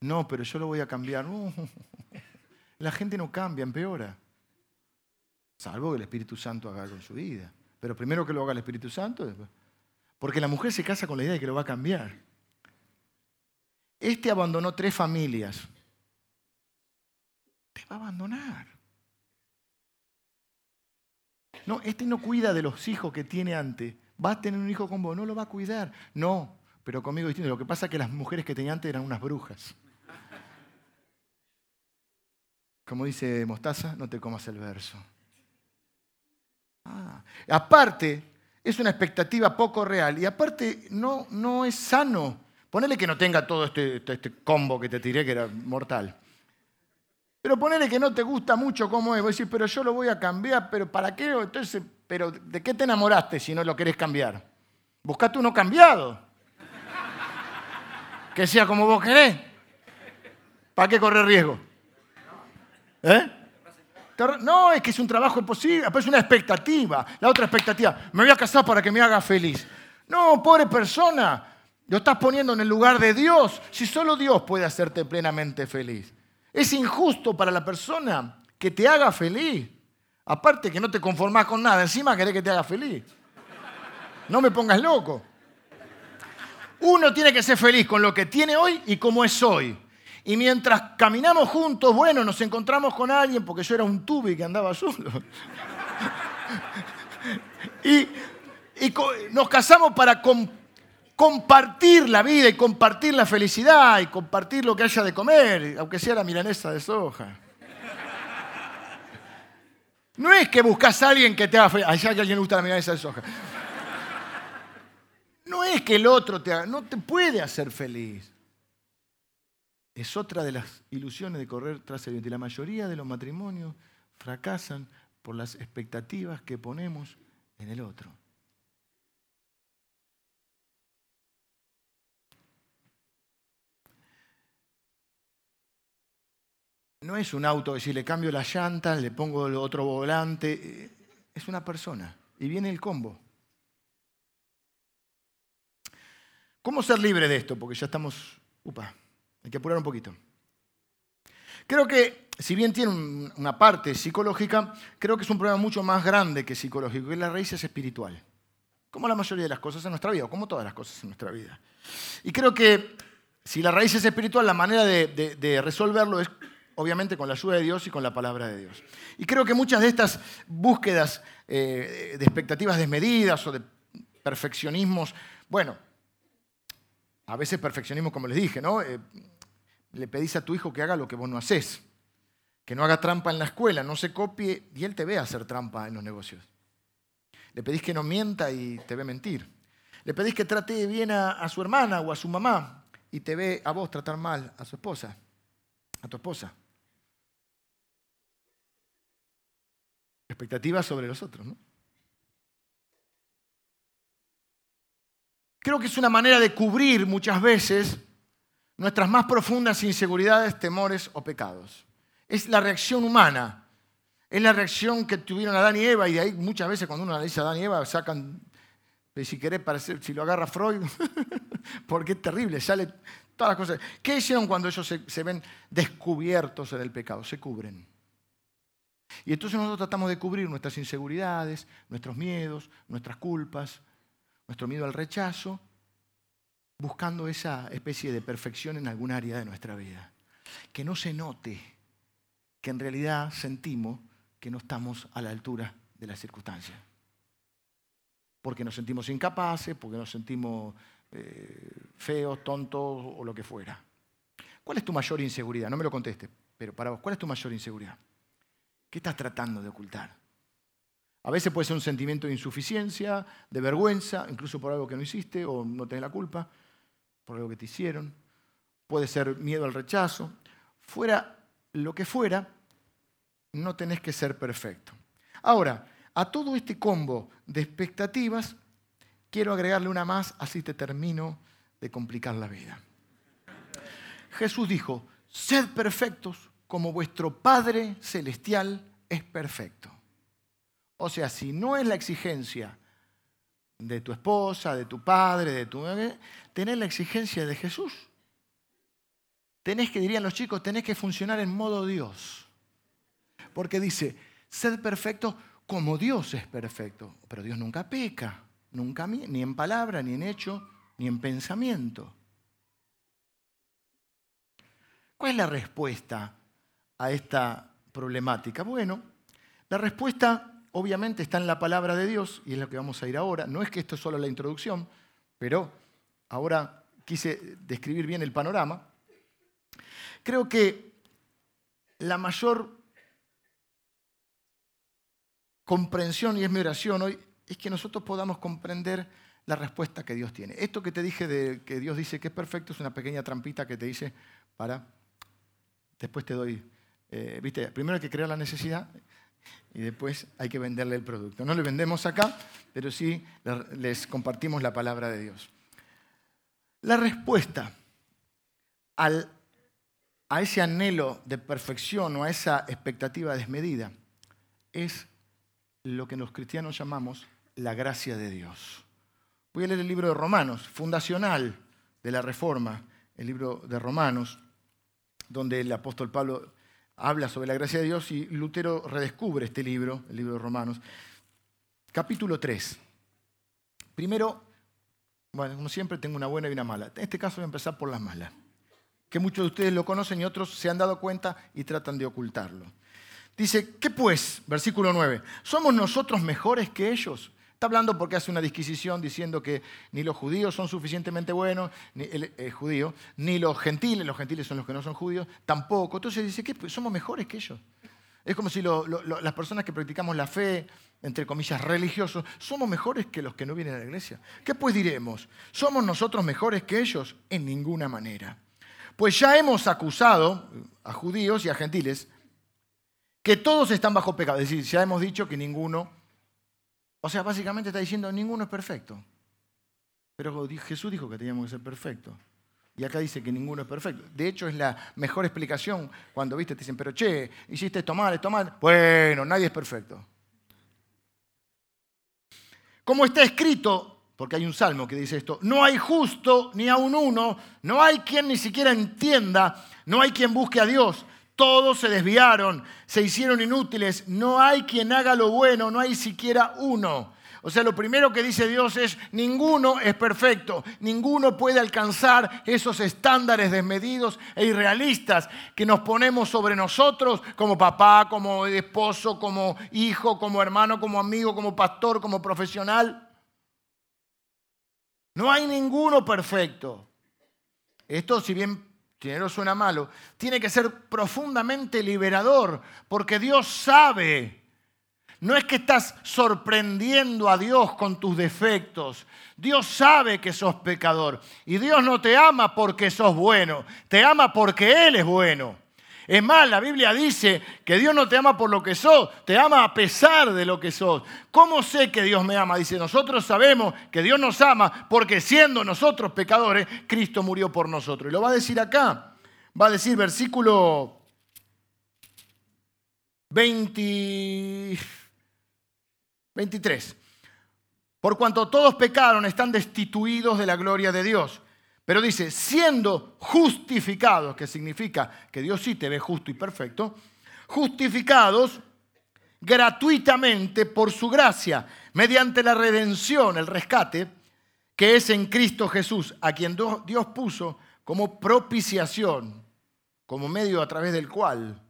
No, pero yo lo voy a cambiar. la gente no cambia, empeora. Salvo que el Espíritu Santo haga con su vida. Pero primero que lo haga el Espíritu Santo, porque la mujer se casa con la idea de que lo va a cambiar. Este abandonó tres familias. Te va a abandonar. No, este no cuida de los hijos que tiene antes. Va a tener un hijo con vos, no lo va a cuidar. No, pero conmigo distinto. Lo que pasa es que las mujeres que tenía antes eran unas brujas. Como dice Mostaza, no te comas el verso. Ah, aparte, es una expectativa poco real y aparte no, no es sano. Ponele que no tenga todo este, este combo que te tiré que era mortal. Pero ponele que no te gusta mucho cómo es. Vos decís, pero yo lo voy a cambiar, pero ¿para qué? Entonces, pero ¿de qué te enamoraste si no lo querés cambiar? Buscate uno cambiado. Que sea como vos querés. ¿Para qué correr riesgo? ¿Eh? No, es que es un trabajo imposible, es una expectativa. La otra expectativa, me voy a casar para que me haga feliz. No, pobre persona, lo estás poniendo en el lugar de Dios, si solo Dios puede hacerte plenamente feliz. Es injusto para la persona que te haga feliz. Aparte que no te conformás con nada, encima querés que te haga feliz. No me pongas loco. Uno tiene que ser feliz con lo que tiene hoy y como es hoy. Y mientras caminamos juntos, bueno, nos encontramos con alguien, porque yo era un tubi que andaba solo. y, nos casamos para compartir la vida y compartir la felicidad y compartir lo que haya de comer, aunque sea la milanesa de soja. No es que buscas a alguien que te haga feliz. Allá que a alguien le gusta la milanesa de soja. No es que el otro te haga, no te puede hacer feliz es otra de las ilusiones de correr tras el viento. Y la mayoría de los matrimonios fracasan por las expectativas que ponemos en el otro. No es un auto que si le cambio las llantas, le pongo el otro volante, eh, es una persona y viene el combo. ¿Cómo ser libre de esto? Porque ya estamos... Upa. Hay que apurar un poquito. Creo que, si bien tiene una parte psicológica, creo que es un problema mucho más grande que psicológico, que la raíz es espiritual. Como la mayoría de las cosas en nuestra vida, o como todas las cosas en nuestra vida. Y creo que si la raíz es espiritual, la manera de, resolverlo es obviamente con la ayuda de Dios y con la palabra de Dios. Y creo que muchas de estas búsquedas eh, de expectativas desmedidas o de perfeccionismos, bueno, a veces perfeccionismo como les dije, ¿no? Eh, le pedís a tu hijo que haga lo que vos no haces, que no haga trampa en la escuela, no se copie y él te ve hacer trampa en los negocios. Le pedís que no mienta y te ve mentir. Le pedís que trate bien a, su hermana o a su mamá y te ve a vos tratar mal a su esposa, a tu esposa. Expectativas sobre los otros, ¿no? Creo que es una manera de cubrir muchas veces nuestras más profundas inseguridades, temores o pecados. Es la reacción humana. Es la reacción que tuvieron Adán y Eva, y de ahí muchas veces cuando uno analiza a Adán y Eva, sacan, si querés, parecer, si lo agarra Freud, porque es terrible, sale todas las cosas. ¿Qué hicieron cuando ellos se, se ven descubiertos en el pecado? Se cubren. Y entonces nosotros tratamos de cubrir nuestras inseguridades, nuestros miedos, nuestras culpas, nuestro miedo al rechazo, buscando esa especie de perfección en algún área de nuestra vida. Que no se note que en realidad sentimos que no estamos a la altura de las circunstancias. Porque nos sentimos incapaces, porque nos sentimos eh, feos, tontos o lo que fuera. ¿Cuál es tu mayor inseguridad? No me lo conteste, pero para vos, ¿cuál es tu mayor inseguridad? ¿Qué estás tratando de ocultar? A veces puede ser un sentimiento de insuficiencia, de vergüenza, incluso por algo que no hiciste o no tenés la culpa por algo que te hicieron, puede ser miedo al rechazo. Fuera lo que fuera, no tenés que ser perfecto. Ahora, a todo este combo de expectativas, quiero agregarle una más, así te termino de complicar la vida. Jesús dijo, sed perfectos como vuestro Padre Celestial es perfecto. O sea, si no es la exigencia de tu esposa, de tu padre, de tu bebé, tenés la exigencia de Jesús. Tenés que, dirían los chicos, tenés que funcionar en modo Dios. Porque dice, sed perfecto como Dios es perfecto. Pero Dios nunca peca, nunca, ni en palabra, ni en hecho, ni en pensamiento. ¿Cuál es la respuesta a esta problemática? Bueno, la respuesta obviamente está en la palabra de Dios y es lo que vamos a ir ahora. No es que esto es solo la introducción, pero ahora quise describir bien el panorama. Creo que la mayor comprensión, y es mi oración hoy, es que nosotros podamos comprender la respuesta que Dios tiene. Esto que te dije de que Dios dice que es perfecto es una pequeña trampita que te dice para, después te doy, eh, viste, primero hay que crear la necesidad y después hay que venderle el producto. No le vendemos acá, pero sí les compartimos la palabra de Dios. La respuesta a ese anhelo de perfección o a esa expectativa desmedida es lo que los cristianos llamamos la gracia de Dios. Voy a leer el libro de Romanos, fundacional de la Reforma, el libro de Romanos, donde el apóstol Pablo habla sobre la gracia de Dios y Lutero redescubre este libro, el libro de Romanos. Capítulo 3. Primero, bueno, como siempre, tengo una buena y una mala. En este caso voy a empezar por las malas, que muchos de ustedes lo conocen y otros se han dado cuenta y tratan de ocultarlo. Dice, ¿qué pues? Versículo 9. ¿Somos nosotros mejores que ellos? Está hablando porque hace una disquisición diciendo que ni los judíos son suficientemente buenos, ni el, judío, ni los gentiles, los gentiles son los que no son judíos, tampoco. Entonces dice que pues somos mejores que ellos. Es como si las personas que practicamos la fe, entre comillas, religiosos, somos mejores que los que no vienen a la iglesia. ¿Qué pues diremos? ¿Somos nosotros mejores que ellos? En ninguna manera. Pues ya hemos acusado a judíos y a gentiles que todos están bajo pecado. Es decir, ya hemos dicho que ninguno o sea, básicamente está diciendo, ninguno es perfecto. Pero Jesús dijo que teníamos que ser perfectos. Y acá dice que ninguno es perfecto. De hecho, es la mejor explicación cuando viste, te dicen, pero che, hiciste esto mal, esto mal. Bueno, nadie es perfecto. Como está escrito, porque hay un salmo que dice esto, no hay justo ni aun uno, no hay quien ni siquiera entienda, no hay quien busque a Dios. Todos se desviaron, se hicieron inútiles, no hay quien haga lo bueno, no hay siquiera uno. O sea, lo primero que dice Dios es, ninguno es perfecto, ninguno puede alcanzar esos estándares desmedidos e irrealistas que nos ponemos sobre nosotros como papá, como esposo, como hijo, como hermano, como amigo, como pastor, como profesional. No hay ninguno perfecto. Esto, si bien no suena malo, tiene que ser profundamente liberador, porque Dios sabe. No es que estás sorprendiendo a Dios con tus defectos. Dios sabe que sos pecador. Y Dios no te ama porque sos bueno, te ama porque Él es bueno. Es más, la Biblia dice que Dios no te ama por lo que sos, te ama a pesar de lo que sos. ¿Cómo sé que Dios me ama? Dice, nosotros sabemos que Dios nos ama porque siendo nosotros pecadores, Cristo murió por nosotros. Y lo va a decir acá. Va a decir versículo 23. Por cuanto todos pecaron, están destituidos de la gloria de Dios pero dice, siendo justificados, que significa que Dios sí te ve justo y perfecto, justificados gratuitamente por su gracia, mediante la redención, el rescate, que es en Cristo Jesús, a quien Dios puso como propiciación, como medio a través del cual,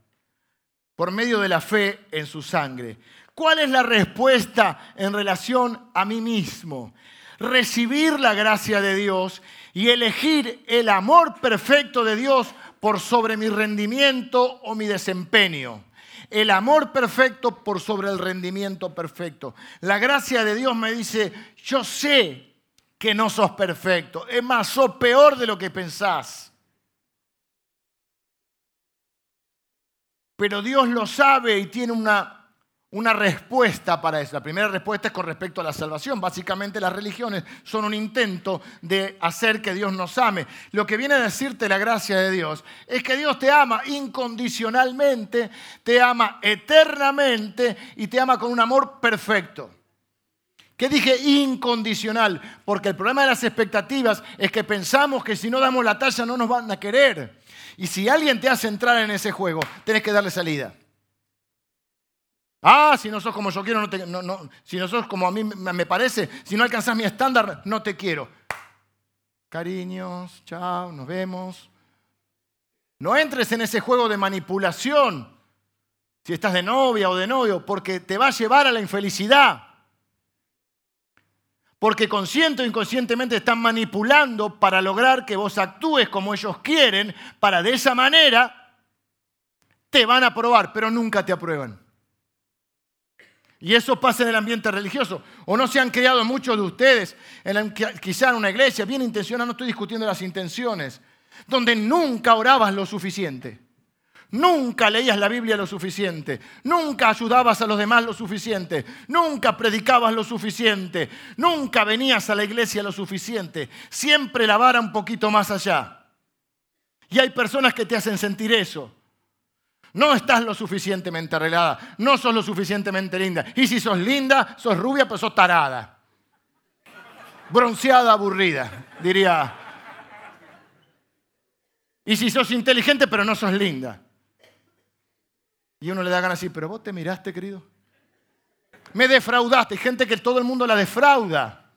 por medio de la fe en su sangre. ¿Cuál es la respuesta en relación a mí mismo? Recibir la gracia de Dios y elegir el amor perfecto de Dios por sobre mi rendimiento o mi desempeño. El amor perfecto por sobre el rendimiento perfecto. La gracia de Dios me dice, yo sé que no sos perfecto. Es más, sos peor de lo que pensás. Pero Dios lo sabe y tiene una una respuesta para eso. La primera respuesta es con respecto a la salvación. Básicamente las religiones son un intento de hacer que Dios nos ame. Lo que viene a decirte la gracia de Dios es que Dios te ama incondicionalmente, te ama eternamente y te ama con un amor perfecto. ¿Qué dije incondicional? Porque el problema de las expectativas es que pensamos que si no damos la talla no nos van a querer. Y si alguien te hace entrar en ese juego, tenés que darle salida. Ah, si no sos como yo quiero, no te, no, si no sos como a mí me parece, si no alcanzás mi estándar, no te quiero. Cariños, chao, nos vemos. No entres en ese juego de manipulación, si estás de novia o de novio, porque te va a llevar a la infelicidad. Porque consciente o inconscientemente están manipulando para lograr que vos actúes como ellos quieren, para de esa manera te van a aprobar, pero nunca te aprueban. Y eso pasa en el ambiente religioso. O no se han creado muchos de ustedes, en quizá en una iglesia bien intencionada, no estoy discutiendo las intenciones, donde nunca orabas lo suficiente. Nunca leías la Biblia lo suficiente, nunca ayudabas a los demás lo suficiente, nunca predicabas lo suficiente, nunca venías a la iglesia lo suficiente, siempre la vara un poquito más allá. Y hay personas que te hacen sentir eso. No estás lo suficientemente arreglada, no sos lo suficientemente linda. Y si sos linda, sos rubia, pero sos tarada. Bronceada, aburrida, diría. Y si sos inteligente, pero no sos linda. Y uno le da ganas así, pero vos te miraste, querido. Me defraudaste. Hay gente que todo el mundo la defrauda.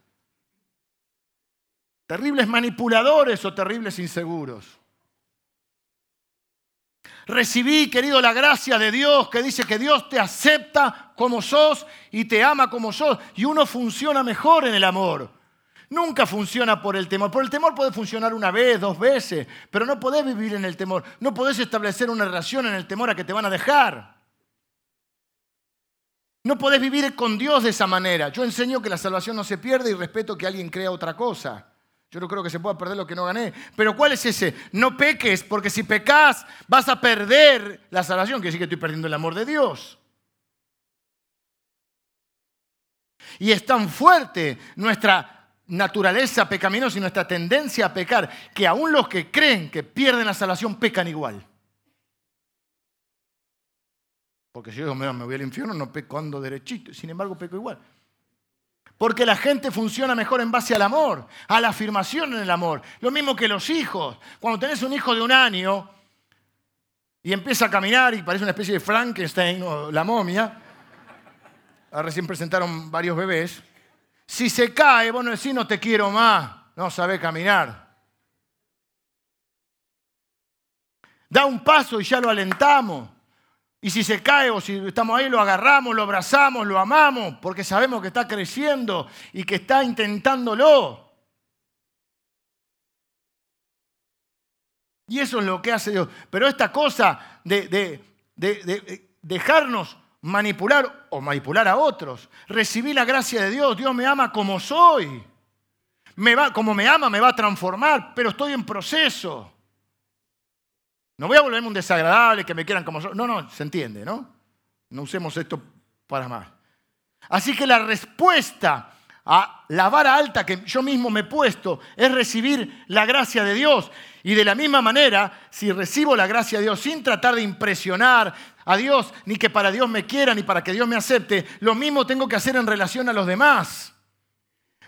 Terribles manipuladores o terribles inseguros. Recibí, querido, la gracia de Dios que dice que Dios te acepta como sos y te ama como sos. Y uno funciona mejor en el amor. Nunca funciona por el temor. Por el temor puede funcionar una vez, dos veces, pero no podés vivir en el temor. No podés establecer una relación en el temor a que te van a dejar. No podés vivir con Dios de esa manera. Yo enseño que la salvación no se pierde y respeto que alguien crea otra cosa. Yo no creo que se pueda perder lo que no gané. Pero ¿cuál es ese? No peques, porque si pecas vas a perder la salvación, que decir que estoy perdiendo el amor de Dios. Y es tan fuerte nuestra naturaleza pecaminosa y nuestra tendencia a pecar, que aún los que creen que pierden la salvación pecan igual. Porque si yo me voy al infierno, no peco ando derechito, sin embargo peco igual. Porque la gente funciona mejor en base al amor, a la afirmación en el amor. Lo mismo que los hijos. Cuando tenés un hijo de un año y empieza a caminar y parece una especie de Frankenstein o la momia, recién presentaron varios bebés, Si se cae, vos no decís no te quiero más, no sabe caminar. Da un paso y ya lo alentamos. Y si se cae o si estamos ahí, lo agarramos, lo abrazamos, lo amamos, porque sabemos que está creciendo y que está intentándolo. Y eso es lo que hace Dios. Pero esta cosa de, dejarnos manipular o manipular a otros, recibir la gracia de Dios, Dios me ama como soy. Como me ama, me va a transformar, pero estoy en proceso. No voy a volverme un desagradable, que me quieran como soy. No, no, se entiende, ¿no? No usemos esto para más. Así que la respuesta a la vara alta que yo mismo me he puesto es recibir la gracia de Dios. Y de la misma manera, si recibo la gracia de Dios sin tratar de impresionar a Dios, ni que para Dios me quiera, ni para que Dios me acepte, lo mismo tengo que hacer en relación a los demás.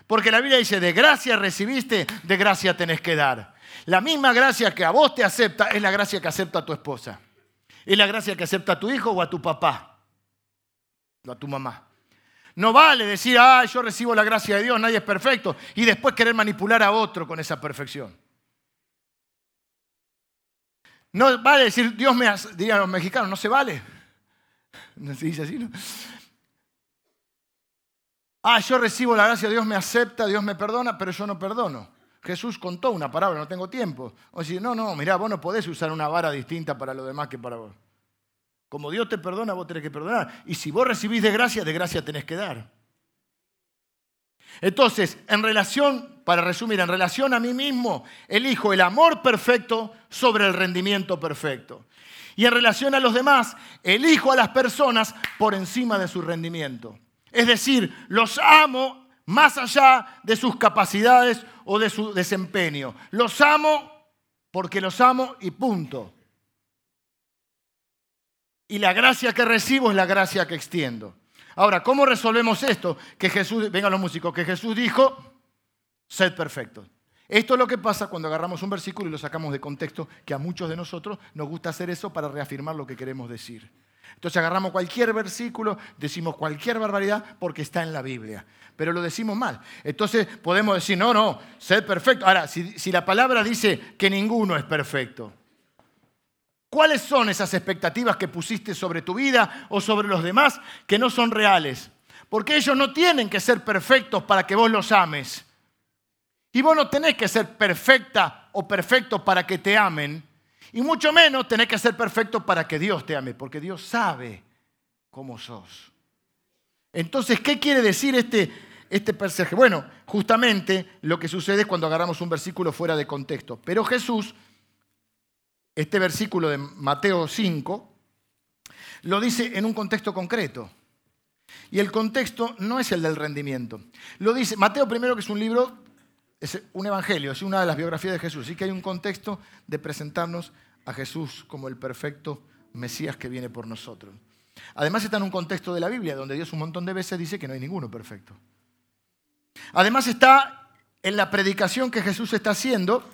Porque la Biblia dice, de gracia recibiste, de gracia tenés que dar. La misma gracia que a vos te acepta es la gracia que acepta a tu esposa. Es la gracia que acepta a tu hijo o a tu papá, o a tu mamá. No vale decir, ah, yo recibo la gracia de Dios, nadie es perfecto, y después querer manipular a otro con esa perfección. No vale decir, Dios me hace, dirían los mexicanos, no se vale. No se dice así, ¿no? Ah, yo recibo la gracia, Dios me acepta, Dios me perdona, pero yo no perdono. Jesús contó una parábola, no tengo tiempo. O decir, no, no, mirá, vos no podés usar una vara distinta para lo demás que para vos. Como Dios te perdona, vos tenés que perdonar. Y si vos recibís de gracia, de gracia tenés que dar. Entonces, en relación, para resumir, en relación a mí mismo, elijo el amor perfecto sobre el rendimiento perfecto. Y en relación a los demás, elijo a las personas por encima de su rendimiento. Es decir, los amo más allá de sus capacidades o de su desempeño. Los amo porque los amo y punto. Y la gracia que recibo es la gracia que extiendo. Ahora, ¿cómo resolvemos esto? Que Jesús, vengan los músicos, que Jesús dijo, sed perfectos. Esto es lo que pasa cuando agarramos un versículo y lo sacamos de contexto, que a muchos de nosotros nos gusta hacer eso para reafirmar lo que queremos decir. Entonces agarramos cualquier versículo, decimos cualquier barbaridad porque está en la Biblia, pero lo decimos mal. Entonces podemos decir, no, no, sed perfecto. Ahora, si, si la palabra dice que ninguno es perfecto, ¿Cuáles son esas expectativas que pusiste sobre tu vida o sobre los demás que no son reales? Porque ellos no tienen que ser perfectos para que vos los ames. Y vos no tenés que ser perfecta o perfecto para que te amen. Y mucho menos tenés que ser perfecto para que Dios te ame, porque Dios sabe cómo sos. Entonces, ¿qué quiere decir este, este? Bueno, justamente lo que sucede es cuando agarramos un versículo fuera de contexto. Pero Jesús este versículo de Mateo 5 lo dice en un contexto concreto. Y el contexto no es el del rendimiento. Lo dice Mateo primero que es un libro, es un evangelio, es una de las biografías de Jesús. Así que hay un contexto de presentarnos a Jesús como el perfecto Mesías que viene por nosotros. Además está en un contexto de la Biblia, donde Dios un montón de veces dice que no hay ninguno perfecto. Además está en la predicación que Jesús está haciendo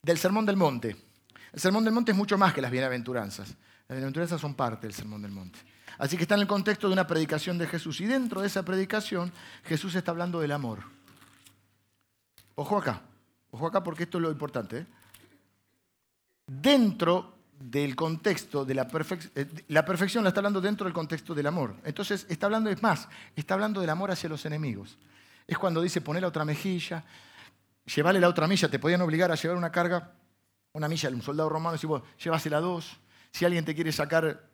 del Sermón del Monte. El Sermón del Monte es mucho más que las bienaventuranzas. Las bienaventuranzas son parte del Sermón del Monte. Así que está en el contexto de una predicación de Jesús. Y dentro de esa predicación, Jesús está hablando del amor. Ojo acá, ojo acá porque esto es lo importante. ¿eh? Dentro del contexto de la perfección, eh, la perfección la está hablando dentro del contexto del amor. Entonces está hablando, es más, está hablando del amor hacia los enemigos. Es cuando dice poner la otra mejilla, llevarle la otra milla, te podían obligar a llevar una carga una milla, un soldado romano, si vos llévasela dos. Si alguien te quiere sacar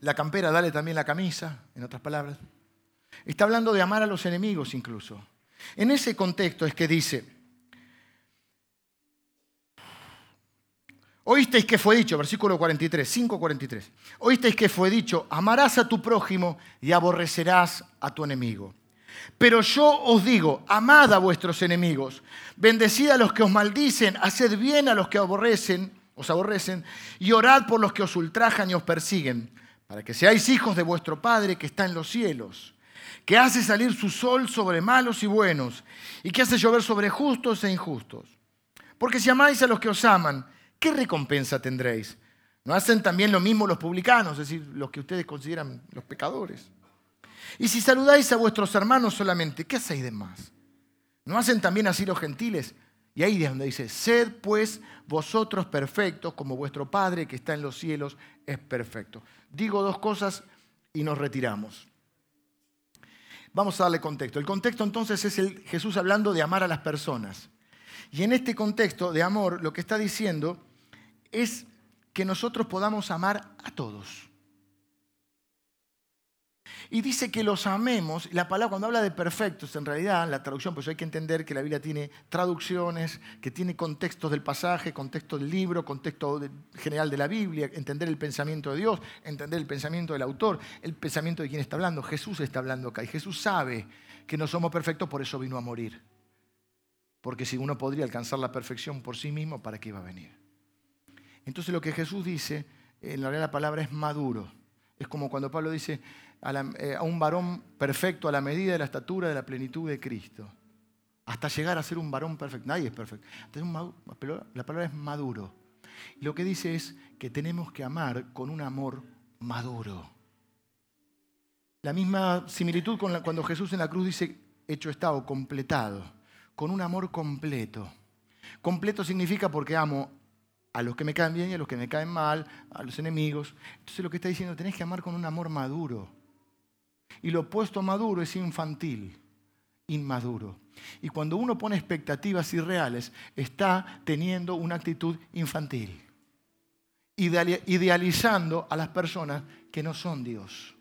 la campera, dale también la camisa, en otras palabras. Está hablando de amar a los enemigos incluso. En ese contexto es que dice, oísteis que fue dicho, versículo 43, 5.43, oísteis que fue dicho, amarás a tu prójimo y aborrecerás a tu enemigo. Pero yo os digo, amad a vuestros enemigos, bendecid a los que os maldicen, haced bien a los que aborrecen, os aborrecen, y orad por los que os ultrajan y os persiguen, para que seáis hijos de vuestro Padre que está en los cielos, que hace salir su sol sobre malos y buenos, y que hace llover sobre justos e injustos. Porque si amáis a los que os aman, ¿qué recompensa tendréis? ¿No hacen también lo mismo los publicanos, es decir, los que ustedes consideran los pecadores? Y si saludáis a vuestros hermanos solamente, ¿qué hacéis de más? ¿No hacen también así los gentiles? Y ahí es donde dice, sed pues vosotros perfectos como vuestro Padre que está en los cielos es perfecto. Digo dos cosas y nos retiramos. Vamos a darle contexto. El contexto entonces es el Jesús hablando de amar a las personas. Y en este contexto de amor lo que está diciendo es que nosotros podamos amar a todos. Y dice que los amemos. La palabra, cuando habla de perfectos, en realidad, la traducción, pues hay que entender que la Biblia tiene traducciones, que tiene contextos del pasaje, contexto del libro, contexto general de la Biblia, entender el pensamiento de Dios, entender el pensamiento del autor, el pensamiento de quien está hablando. Jesús está hablando acá y Jesús sabe que no somos perfectos, por eso vino a morir. Porque si uno podría alcanzar la perfección por sí mismo, ¿para qué iba a venir? Entonces lo que Jesús dice, en la realidad la palabra es maduro. Es como cuando Pablo dice, eh, a, un varón perfecto a la medida de la estatura de la plenitud de Cristo. Hasta llegar a ser un varón perfecto. Nadie es perfecto. la palabra es maduro. Lo que dice es que tenemos que amar con un amor maduro. La misma similitud con cuando Jesús en la cruz dice, hecho está o completado, con un amor completo. Completo significa porque amo a los que me caen bien y a los que me caen mal, a los enemigos. Entonces lo que está diciendo, tenés que amar con un amor maduro. Y lo opuesto a maduro es infantil, inmaduro. Y cuando uno pone expectativas irreales, está teniendo una actitud infantil, idealizando a las personas que no son Dios.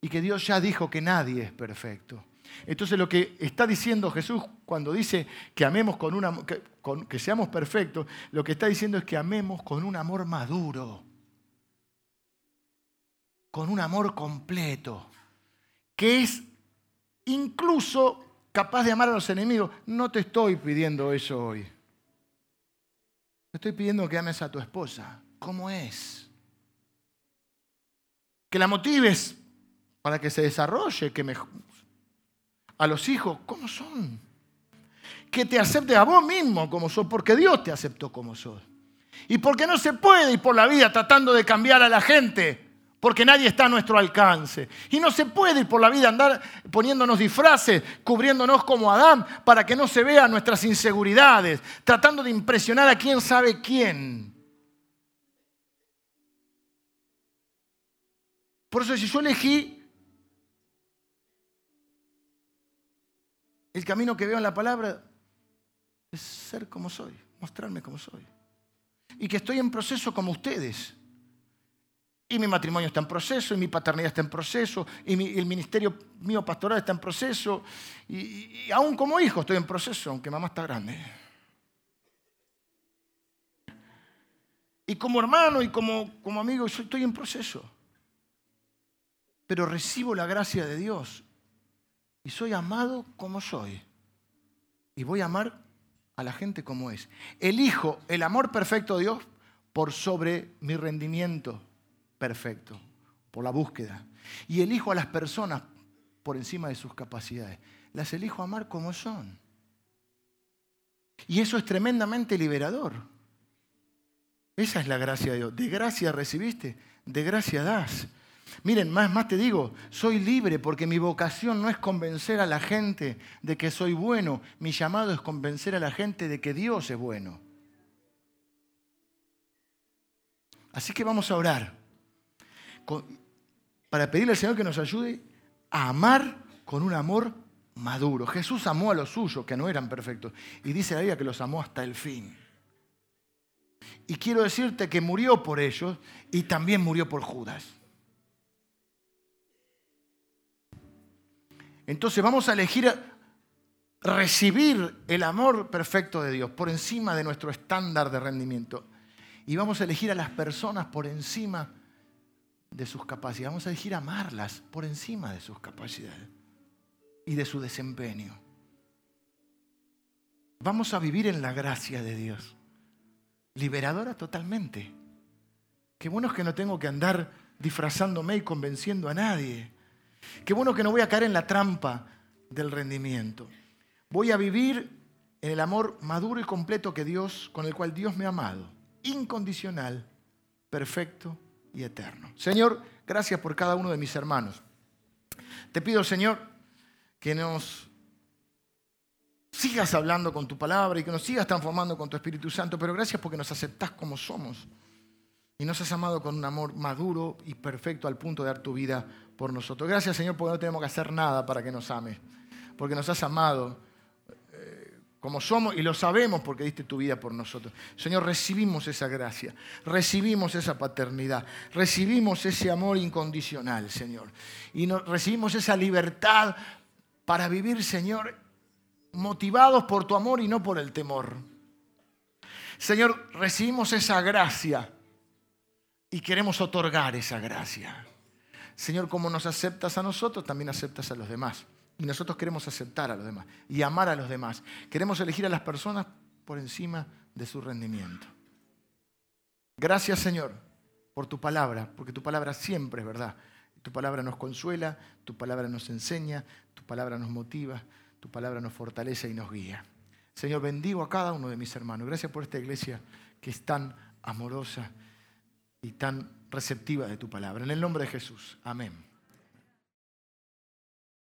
Y que Dios ya dijo que nadie es perfecto. Entonces lo que está diciendo Jesús cuando dice que amemos con una que seamos perfectos, lo que está diciendo es que amemos con un amor maduro, con un amor completo que es incluso capaz de amar a los enemigos. No te estoy pidiendo eso hoy. Te estoy pidiendo que ames a tu esposa. ¿Cómo es? Que la motives para que se desarrolle, que a los hijos, ¿cómo son? Que te acepte a vos mismo como sos, porque Dios te aceptó como sos. Y porque no se puede ir por la vida tratando de cambiar a la gente porque nadie está a nuestro alcance. Y no se puede ir por la vida andar poniéndonos disfraces, cubriéndonos como Adán, para que no se vean nuestras inseguridades, tratando de impresionar a quién sabe quién. Por eso si yo elegí el camino que veo en la palabra, es ser como soy, mostrarme como soy. Y que estoy en proceso como ustedes. Y mi matrimonio está en proceso, y mi paternidad está en proceso, y el ministerio mío pastoral está en proceso, y, aún como hijo estoy en proceso, aunque mamá está grande. Y como hermano y como, como amigo estoy en proceso. Pero recibo la gracia de Dios y soy amado como soy. Y voy a amar a la gente como es. Elijo el amor perfecto de Dios por sobre mi rendimiento, perfecto, por la búsqueda. Y elijo a las personas por encima de sus capacidades. Las elijo amar como son. Y eso es tremendamente liberador. Esa es la gracia de Dios. De gracia recibiste, de gracia das. Miren, más, más te digo, soy libre porque mi vocación no es convencer a la gente de que soy bueno, mi llamado es convencer a la gente de que Dios es bueno. Así que vamos a orar para pedirle al Señor que nos ayude a amar con un amor maduro. Jesús amó a los suyos, que no eran perfectos, y dice la Biblia que los amó hasta el fin. Y quiero decirte que murió por ellos y también murió por Judas. Entonces vamos a elegir recibir el amor perfecto de Dios por encima de nuestro estándar de rendimiento. Y vamos a elegir a las personas por encima de sus capacidades. Vamos a elegir amarlas por encima de sus capacidades y de su desempeño. Vamos a vivir en la gracia de Dios. Liberadora totalmente. Qué bueno es que no tengo que andar disfrazándome y convenciendo a nadie. Qué bueno que no voy a caer en la trampa del rendimiento. Voy a vivir en el amor maduro y completo que Dios, con el cual Dios me ha amado, incondicional, perfecto eterno. Señor, gracias por cada uno de mis hermanos. Te pido, Señor, que nos sigas hablando con tu palabra y que nos sigas transformando con tu Espíritu Santo, pero gracias porque nos aceptás como somos y nos has amado con un amor maduro y perfecto al punto de dar tu vida por nosotros. Gracias Señor porque no tenemos que hacer nada para que nos ames, porque nos has amado como somos y lo sabemos porque diste tu vida por nosotros. Señor, recibimos esa gracia, recibimos esa paternidad, recibimos ese amor incondicional, Señor. Y recibimos esa libertad para vivir, Señor, motivados por tu amor y no por el temor. Señor, recibimos esa gracia y queremos otorgar esa gracia. Señor, como nos aceptas a nosotros, también aceptas a los demás. Y nosotros queremos aceptar a los demás y amar a los demás. Queremos elegir a las personas por encima de su rendimiento. Gracias, Señor, por tu palabra, porque tu palabra siempre es verdad. Tu palabra nos consuela, tu palabra nos enseña, tu palabra nos motiva, tu palabra nos fortalece y nos guía. Señor, bendigo a cada uno de mis hermanos. Gracias por esta iglesia que es tan amorosa y tan receptiva de tu palabra. En el nombre de Jesús. Amén.